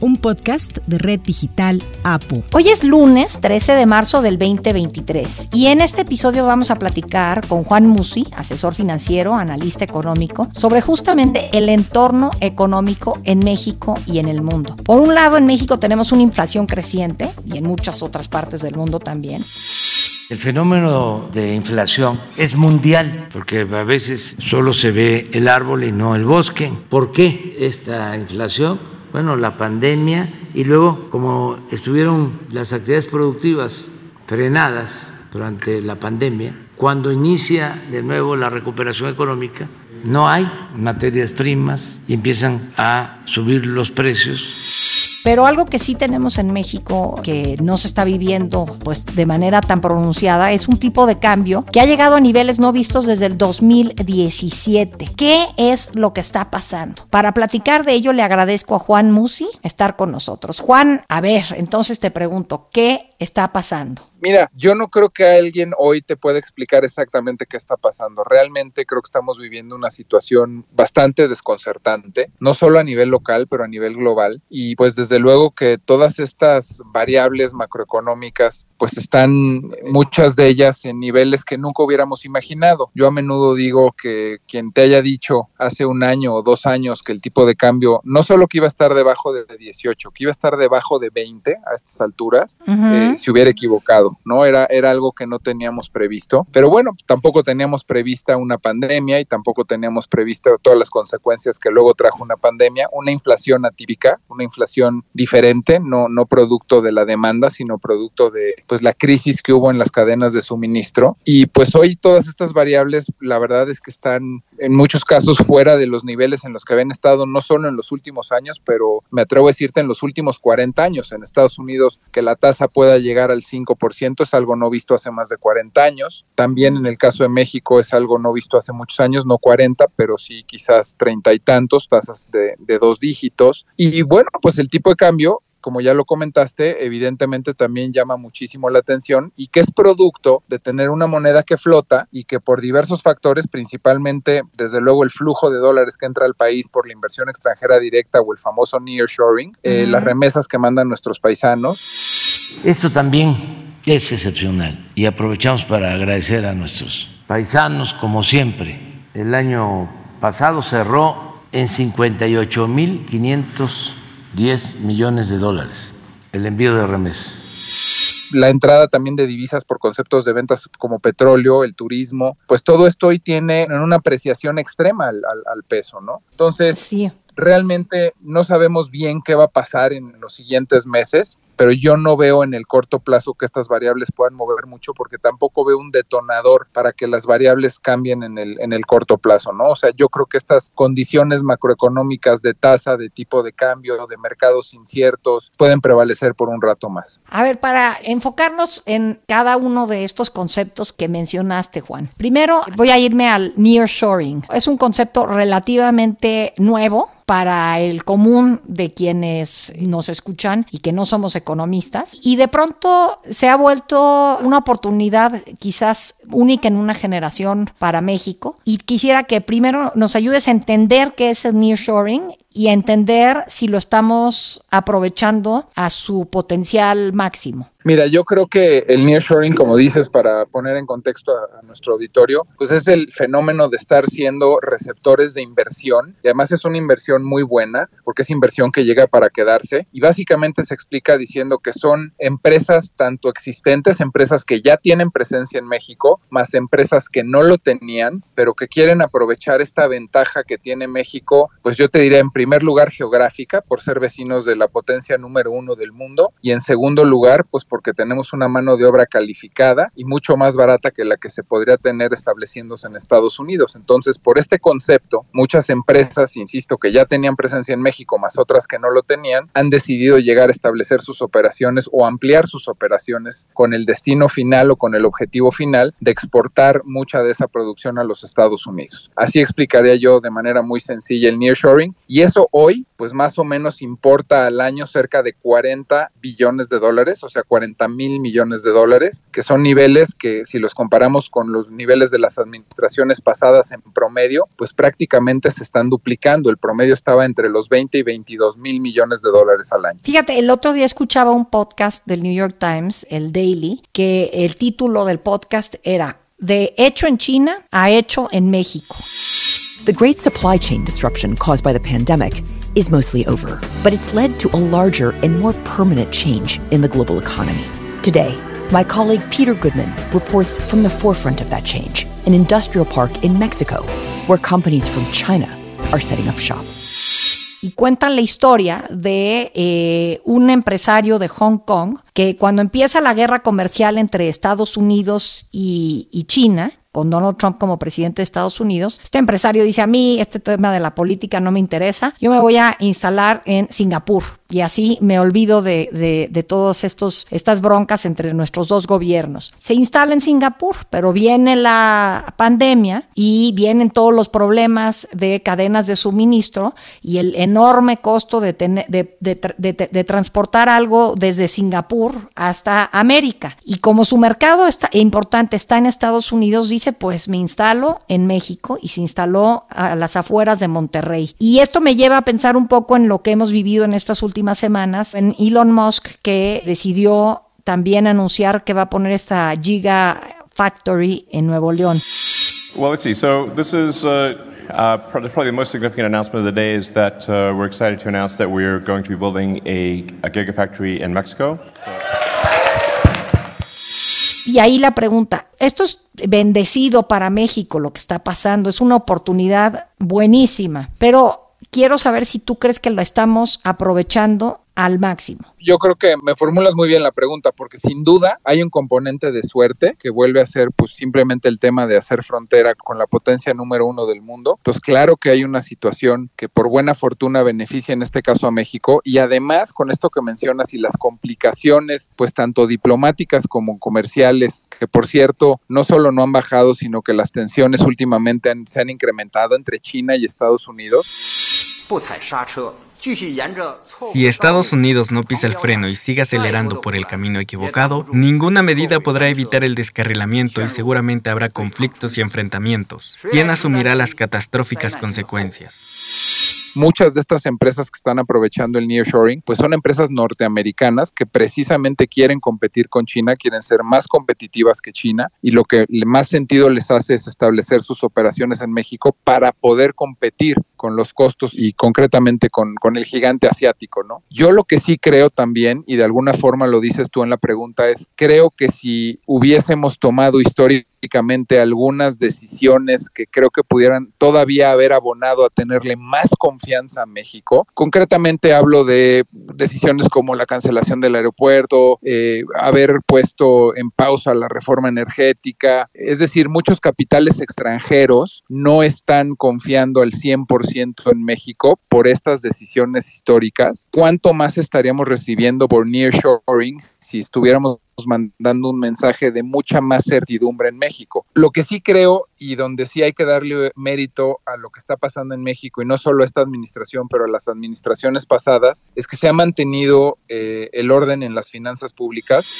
un podcast de Red Digital APU. Hoy es lunes 13 de marzo del 2023 y en este episodio vamos a platicar con Juan Musi, asesor financiero, analista económico, sobre justamente el entorno económico en México y en el mundo. Por un lado, en México tenemos una inflación creciente y en muchas otras partes del mundo también. El fenómeno de inflación es mundial porque a veces solo se ve el árbol y no el bosque. ¿Por qué esta inflación? Bueno, la pandemia y luego como estuvieron las actividades productivas frenadas durante la pandemia, cuando inicia de nuevo la recuperación económica, no hay materias primas y empiezan a subir los precios pero algo que sí tenemos en México que no se está viviendo pues de manera tan pronunciada es un tipo de cambio que ha llegado a niveles no vistos desde el 2017. ¿Qué es lo que está pasando? Para platicar de ello le agradezco a Juan Musi estar con nosotros. Juan, a ver, entonces te pregunto, ¿qué está pasando? Mira, yo no creo que alguien hoy te pueda explicar exactamente qué está pasando. Realmente creo que estamos viviendo una situación bastante desconcertante, no solo a nivel local, pero a nivel global. Y pues desde luego que todas estas variables macroeconómicas, pues están muchas de ellas en niveles que nunca hubiéramos imaginado. Yo a menudo digo que quien te haya dicho hace un año o dos años que el tipo de cambio no solo que iba a estar debajo de 18, que iba a estar debajo de 20 a estas alturas, eh, se hubiera equivocado. ¿No? Era, era algo que no teníamos previsto. Pero bueno, tampoco teníamos prevista una pandemia y tampoco teníamos prevista todas las consecuencias que luego trajo una pandemia, una inflación atípica, una inflación diferente, no, no producto de la demanda, sino producto de pues la crisis que hubo en las cadenas de suministro. Y pues hoy todas estas variables, la verdad es que están en muchos casos fuera de los niveles en los que habían estado, no solo en los últimos años, pero me atrevo a decirte en los últimos 40 años en Estados Unidos, que la tasa pueda llegar al 5% es algo no visto hace más de 40 años. También en el caso de México es algo no visto hace muchos años, no 40, pero sí quizás treinta y tantos, tasas de, de dos dígitos. Y bueno, pues el tipo de cambio como ya lo comentaste, evidentemente también llama muchísimo la atención y que es producto de tener una moneda que flota y que por diversos factores, principalmente desde luego el flujo de dólares que entra al país por la inversión extranjera directa o el famoso nearshoring, eh, las remesas que mandan nuestros paisanos. Esto también es excepcional y aprovechamos para agradecer a nuestros paisanos como siempre. El año pasado cerró en 58.500 10 millones de dólares el envío de remesas. La entrada también de divisas por conceptos de ventas como petróleo, el turismo, pues todo esto hoy tiene una apreciación extrema al, al peso, ¿no? Entonces, sí. realmente no sabemos bien qué va a pasar en los siguientes meses pero yo no veo en el corto plazo que estas variables puedan mover mucho porque tampoco veo un detonador para que las variables cambien en el, en el corto plazo, ¿no? O sea, yo creo que estas condiciones macroeconómicas de tasa, de tipo de cambio, de mercados inciertos, pueden prevalecer por un rato más. A ver, para enfocarnos en cada uno de estos conceptos que mencionaste, Juan. Primero voy a irme al nearshoring. Es un concepto relativamente nuevo para el común de quienes nos escuchan y que no somos economistas. Y de pronto se ha vuelto una oportunidad quizás única en una generación para México. Y quisiera que primero nos ayudes a entender qué es el nearshoring y a entender si lo estamos aprovechando a su potencial máximo. Mira, yo creo que el nearshoring, como dices, para poner en contexto a, nuestro auditorio, pues es el fenómeno de estar siendo receptores de inversión y además es una inversión muy buena porque es inversión que llega para quedarse y básicamente se explica diciendo que son empresas tanto existentes, empresas que ya tienen presencia en México, más empresas que no lo tenían, pero que quieren aprovechar esta ventaja que tiene México, pues yo te diría en primer lugar geográfica, por ser vecinos de la potencia número uno del mundo, y en segundo lugar, pues porque tenemos una mano de obra calificada y mucho más barata que la que se podría tener estableciéndose en Estados Unidos. Entonces, por este concepto, muchas empresas, insisto, que ya tenían presencia en México, más otras que no lo tenían, han decidido llegar a establecer sus operaciones o ampliar sus operaciones con el destino final o con el objetivo final de exportar mucha de esa producción a los Estados Unidos. Así explicaría yo de manera muy sencilla el nearshoring y eso hoy, pues más o menos importa al año cerca de 40 billones de dólares, o sea, 40 mil millones de dólares, que son niveles que si los comparamos con los niveles de las administraciones pasadas en promedio, pues prácticamente se están duplicando. El promedio estaba entre los 20 y 22 mil millones de dólares al año. Fíjate, el otro día escuchaba un podcast del New York Times, el Daily, que el título del podcast era De hecho en China a hecho en México. The great supply chain disruption caused by the pandemic is mostly over, but it's led to a larger and more permanent change in the global economy. Today, my colleague Peter Goodman reports from the forefront of that change, an industrial park in Mexico, where companies from China are setting up shop. y cuentan la historia de eh, un empresario de Hong Kong que cuando empieza la guerra comercial entre Estados Unidos y, y China, con Donald Trump como presidente de Estados Unidos, este empresario dice a mí este tema de la política no me interesa, yo me voy a instalar en Singapur y así me olvido de, de, de todas estas broncas entre nuestros dos gobiernos. Se instala en Singapur, pero viene la pandemia y vienen todos los problemas de cadenas de suministro y el enorme costo de, de, de transportar algo desde Singapur hasta América. Y como su mercado está, importante está en Estados Unidos, pues me instalo en México y se instaló a las afueras de Monterrey. Y esto me lleva a pensar un poco en lo que hemos vivido en estas últimas semanas, en Elon Musk que decidió también anunciar que va a poner esta Giga Factory en Nuevo León. Well, let's see. So this is uh, uh, probably the most significant announcement of the day is that uh, we're excited to announce that we're going to be building a, a gigafactory in Mexico. Y ahí la pregunta, esto es bendecido para México lo que está pasando, es una oportunidad buenísima, pero quiero saber si tú crees que lo estamos aprovechando al máximo? Yo creo que me formulas muy bien la pregunta, porque sin duda hay un componente de suerte que vuelve a ser pues simplemente el tema de hacer frontera con la potencia número uno del mundo. Entonces, claro que hay una situación que por buena fortuna beneficia en este caso a México y además con esto que mencionas y las complicaciones, pues tanto diplomáticas como comerciales, que por cierto no solo no han bajado, sino que las tensiones últimamente se han incrementado entre China y Estados Unidos. Si Estados Unidos no pisa el freno y sigue acelerando por el camino equivocado, ninguna medida podrá evitar el descarrilamiento y seguramente habrá conflictos y enfrentamientos. ¿Quién asumirá las catastróficas consecuencias? muchas de estas empresas que están aprovechando el nearshoring, pues son empresas norteamericanas que precisamente quieren competir con China, quieren ser más competitivas que China y lo que más sentido les hace es establecer sus operaciones en México para poder competir con los costos y concretamente con, el gigante asiático, ¿no? Yo lo que sí creo también, y de alguna forma lo dices tú en la pregunta, es creo que si hubiésemos tomado históricamente algunas decisiones que creo que pudieran todavía haber abonado a tenerle más confianza a México. Concretamente hablo de decisiones como la cancelación del aeropuerto, eh, haber puesto en pausa la reforma energética, es decir, muchos capitales extranjeros no están confiando al 100% en México por estas decisiones históricas. ¿Cuánto más estaríamos recibiendo por nearshoring si estuviéramos mandando un mensaje de mucha más certidumbre en México. Lo que sí creo y donde sí hay que darle mérito a lo que está pasando en México y no solo a esta administración, pero a las administraciones pasadas, es que se ha mantenido eh, el orden en las finanzas públicas.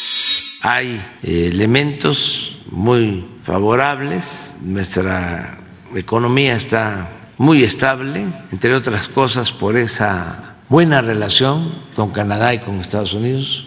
Hay eh, elementos muy favorables, nuestra economía está muy estable, entre otras cosas por esa buena relación con Canadá y con Estados Unidos.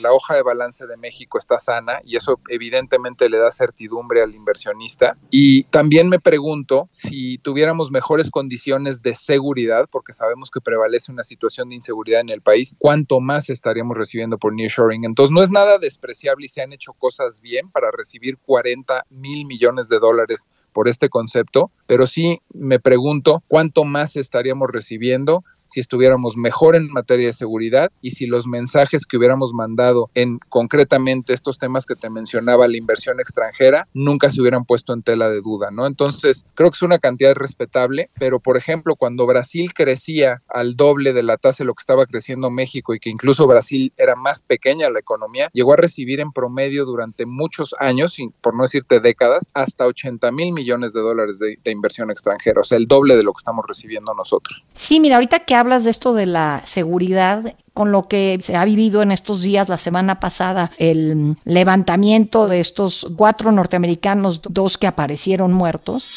La hoja de balance de México está sana y eso evidentemente le da certidumbre al inversionista. Y también me pregunto si tuviéramos mejores condiciones de seguridad, porque sabemos que prevalece una situación de inseguridad en el país, cuánto más estaríamos recibiendo por nearshoring. Entonces no es nada despreciable y se han hecho cosas bien para recibir 40 mil millones de dólares por este concepto, pero sí me pregunto cuánto más estaríamos recibiendo si estuviéramos mejor en materia de seguridad y si los mensajes que hubiéramos mandado en concretamente estos temas que te mencionaba, la inversión extranjera, nunca se hubieran puesto en tela de duda, ¿no? Entonces, creo que es una cantidad respetable, pero por ejemplo, cuando Brasil crecía al doble de la tasa de lo que estaba creciendo México y que incluso Brasil era más pequeña la economía, llegó a recibir en promedio durante muchos años, por no decirte décadas, hasta 80 mil millones de dólares de, de inversión extranjera, o sea, el doble de lo que estamos recibiendo nosotros. Sí, mira, ahorita que hablas de esto de la seguridad, con lo que se ha vivido en estos días, la semana pasada, el levantamiento de estos cuatro norteamericanos, dos que aparecieron muertos.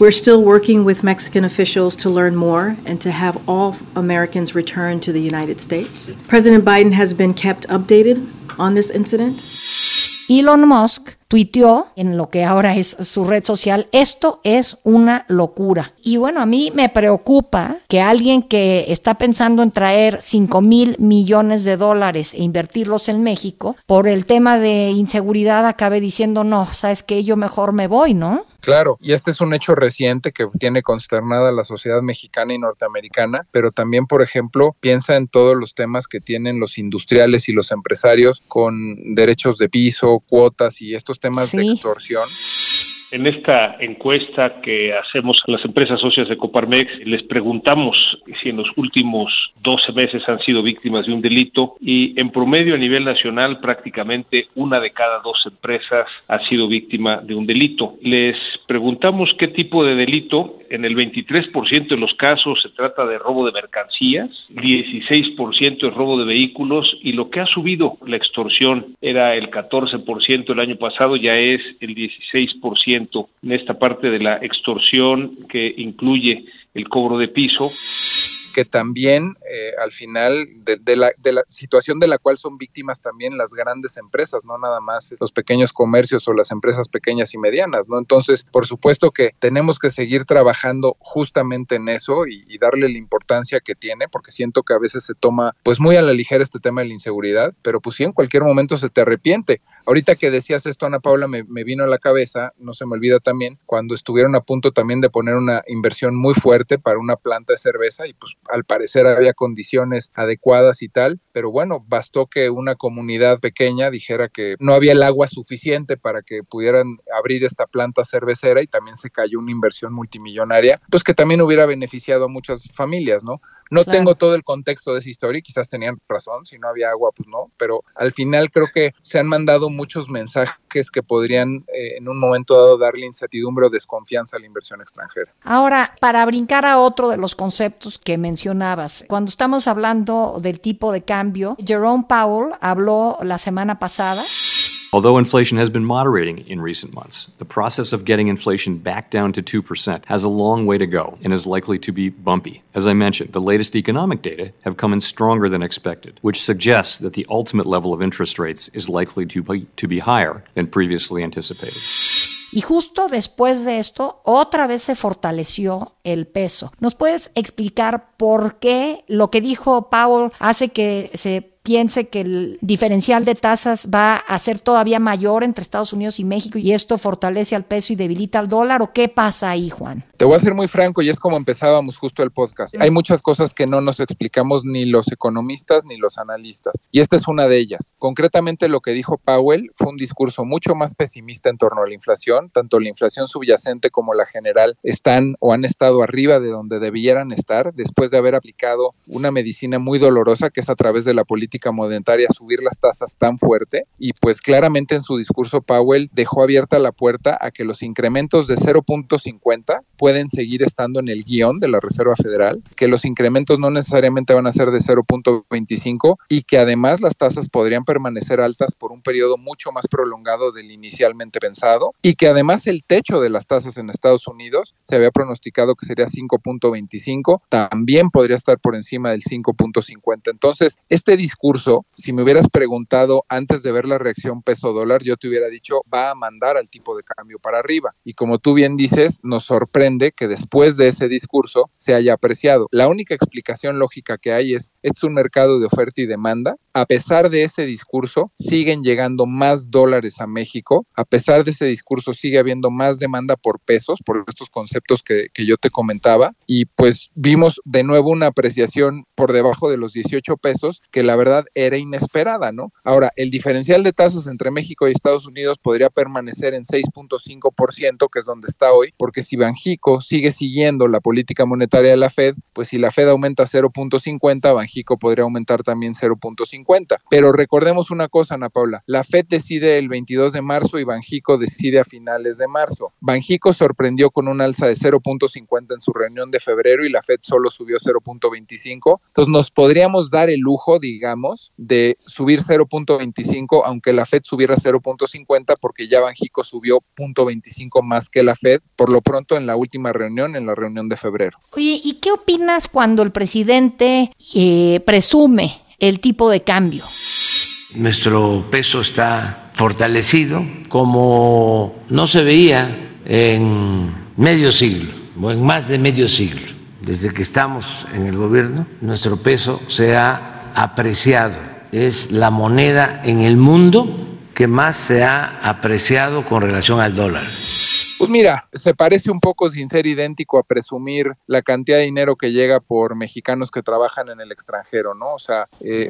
We're still working with Mexican officials to learn more and to have all Americans return to the United States. President Biden has been kept updated on this incident. Elon Musk tuiteó en lo que ahora es su red social, esto es una locura. Y bueno, a mí me preocupa que alguien que está pensando en traer 5 mil millones de dólares e invertirlos en México, por el tema de inseguridad acabe diciendo, no, sabes que yo mejor me voy, ¿no? Claro, y este es un hecho reciente que tiene consternada la sociedad mexicana y norteamericana, pero también, por ejemplo, piensa en todos los temas que tienen los industriales y los empresarios con derechos de piso, cuotas y estos temas de extorsión. En esta encuesta que hacemos a las empresas socias de Coparmex, les preguntamos si en los últimos 12 meses han sido víctimas de un delito y en promedio a nivel nacional prácticamente una de cada dos empresas ha sido víctima de un delito. Les preguntamos qué tipo de delito. En el 23% de los casos se trata de robo de mercancías, 16% es robo de vehículos y lo que ha subido la extorsión era el 14% el año pasado, ya es el 16% en esta parte de la extorsión que incluye el cobro de piso que también eh, al final de, la, situación de la cual son víctimas también las grandes empresas, no nada más los pequeños comercios o las empresas pequeñas y medianas, ¿no? Entonces, por supuesto que tenemos que seguir trabajando justamente en eso y, darle la importancia que tiene, porque siento que a veces se toma pues muy a la ligera este tema de la inseguridad, pero pues sí, en cualquier momento se te arrepiente. Ahorita que decías esto, Ana Paula, me, me vino a la cabeza, no se me olvida también, cuando estuvieron a punto también de poner una inversión muy fuerte para una planta de cerveza y pues al parecer había condiciones adecuadas y tal, pero bueno, bastó que una comunidad pequeña dijera que no había el agua suficiente para que pudieran abrir esta planta cervecera y también se cayó una inversión multimillonaria, pues que también hubiera beneficiado a muchas familias, ¿no? No tengo todo el contexto de esa historia y quizás tenían razón, si no había agua, pues no, pero al final creo que se han mandado muchos mensajes que podrían eh, en un momento dado darle incertidumbre o desconfianza a la inversión extranjera. Ahora, para brincar a otro de los conceptos que mencionabas, cuando estamos hablando del tipo de cambio, Jerome Powell habló la semana pasada Although inflation has been moderating in recent months, the process of getting inflation back down to 2% has a long way to go and is likely to be bumpy. As I mentioned, the latest economic data have come in stronger than expected, which suggests that the ultimate level of interest rates is likely to be, to be higher than previously anticipated. Y justo después de esto, otra vez se fortaleció el peso. ¿Nos puedes explicar por qué lo que dijo Powell hace que se piense que el diferencial de tasas va a ser todavía mayor entre Estados Unidos y México y esto fortalece al peso y debilita al dólar o qué pasa ahí, Juan? Te voy a ser muy franco y es como empezábamos justo el podcast. Hay muchas cosas que no nos explicamos ni los economistas ni los analistas y esta es una de ellas. Concretamente lo que dijo Powell fue un discurso mucho más pesimista en torno a la inflación, tanto la inflación subyacente como la general están o han estado arriba de donde debieran estar después de haber aplicado una medicina muy dolorosa que es a través de la política monetaria subir las tasas tan fuerte y pues claramente en su discurso Powell dejó abierta la puerta a que los incrementos de 0.50 pueden seguir estando en el guion de la Reserva Federal, que los incrementos no necesariamente van a ser de 0.25 y que además las tasas podrían permanecer altas por un periodo mucho más prolongado del inicialmente pensado y que además el techo de las tasas en Estados Unidos se había pronosticado que sería 5.25, también podría estar por encima del 5.50. Entonces, este discurso si me hubieras preguntado antes de ver la reacción peso dólar, yo te hubiera dicho va a mandar al tipo de cambio para arriba. Y como tú bien dices, nos sorprende que después de ese discurso se haya apreciado. La única explicación lógica que hay es, es un mercado de oferta y demanda. A pesar de ese discurso, siguen llegando más dólares a México. A pesar de ese discurso, sigue habiendo más demanda por pesos, por estos conceptos que, que yo te comentaba. Y pues vimos de nuevo una apreciación por debajo de los 18 pesos, que la verdad era inesperada, ¿no? Ahora, el diferencial de tasas entre México y Estados Unidos podría permanecer en 6.5%, que es donde está hoy, porque si Banjico sigue siguiendo la política monetaria de la Fed, pues si la Fed aumenta 0.50, Banjico podría aumentar también 0.50. Pero recordemos una cosa, Ana Paula, la Fed decide el 22 de marzo y Banjico decide a finales de marzo. Banjico sorprendió con un alza de 0.50 en su reunión de febrero y la Fed solo subió 0.25. Entonces nos podríamos dar el lujo, digamos, de subir 0.25, aunque la Fed subiera 0.50, porque ya Banjico subió 0.25 más que la Fed, por lo pronto en la última reunión, en la reunión de febrero. Oye, ¿y qué opinas cuando el presidente eh, presume el tipo de cambio? Nuestro peso está fortalecido como no se veía en medio siglo o en más de medio siglo desde que estamos en el gobierno, nuestro peso se ha apreciado. Es la moneda en el mundo que más se ha apreciado con relación al dólar. Pues mira, se parece un poco sin ser idéntico a presumir la cantidad de dinero que llega por mexicanos que trabajan en el extranjero, ¿no? O sea, eh,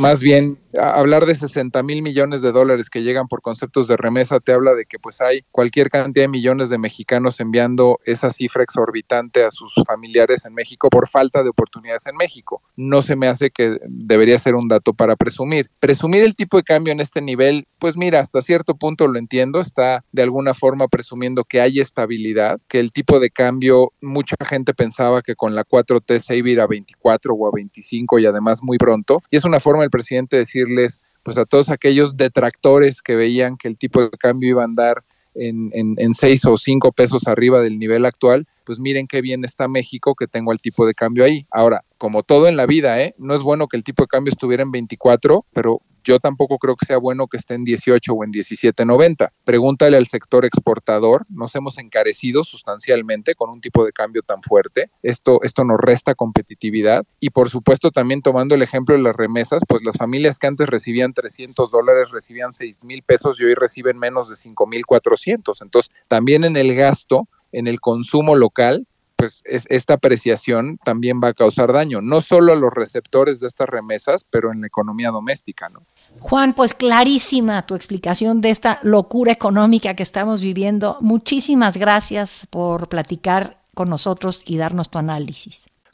más bien hablar de 60 mil millones de dólares que llegan por conceptos de remesa te habla de que pues hay cualquier cantidad de millones de mexicanos enviando esa cifra exorbitante a sus familiares en México por falta de oportunidades en México. No se me hace que debería ser un dato para presumir. Presumir el tipo de cambio en este nivel, pues mira, hasta cierto punto lo entiendo, está de alguna forma presumiendo que hay estabilidad, que el tipo de cambio, mucha gente pensaba que con la 4T se iba a ir a 24 o a 25 y además muy pronto. Y es una forma del presidente de decirles, pues a todos aquellos detractores que veían que el tipo de cambio iba a andar en, en, en 6 o 5 pesos arriba del nivel actual, pues miren qué bien está México que tengo el tipo de cambio ahí. Ahora, como todo en la vida, ¿eh? no es bueno que el tipo de cambio estuviera en 24, pero yo tampoco creo que sea bueno que esté en 18 o en 17.90. Pregúntale al sector exportador, nos hemos encarecido sustancialmente con un tipo de cambio tan fuerte. Esto, esto nos resta competitividad y por supuesto también tomando el ejemplo de las remesas, pues las familias que antes recibían 300 dólares recibían 6 mil pesos y hoy reciben menos de 5 mil 400. Entonces también en el gasto, en el consumo local, pues es, esta apreciación también va a causar daño, no solo a los receptores de estas remesas, pero en la economía doméstica, ¿no? Juan, pues clarísima tu explicación de esta locura económica que estamos viviendo. Muchísimas gracias por platicar con nosotros y darnos tu análisis.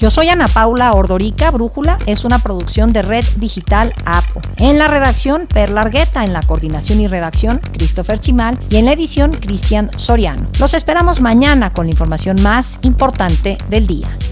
Yo soy Ana Paula Ordorica. Brújula es una producción de Red Digital APO. En la redacción, Perla Argueta. En la coordinación y redacción, Christopher Chimal. Y en la edición, Cristian Soriano. Los esperamos mañana con la información más importante del día.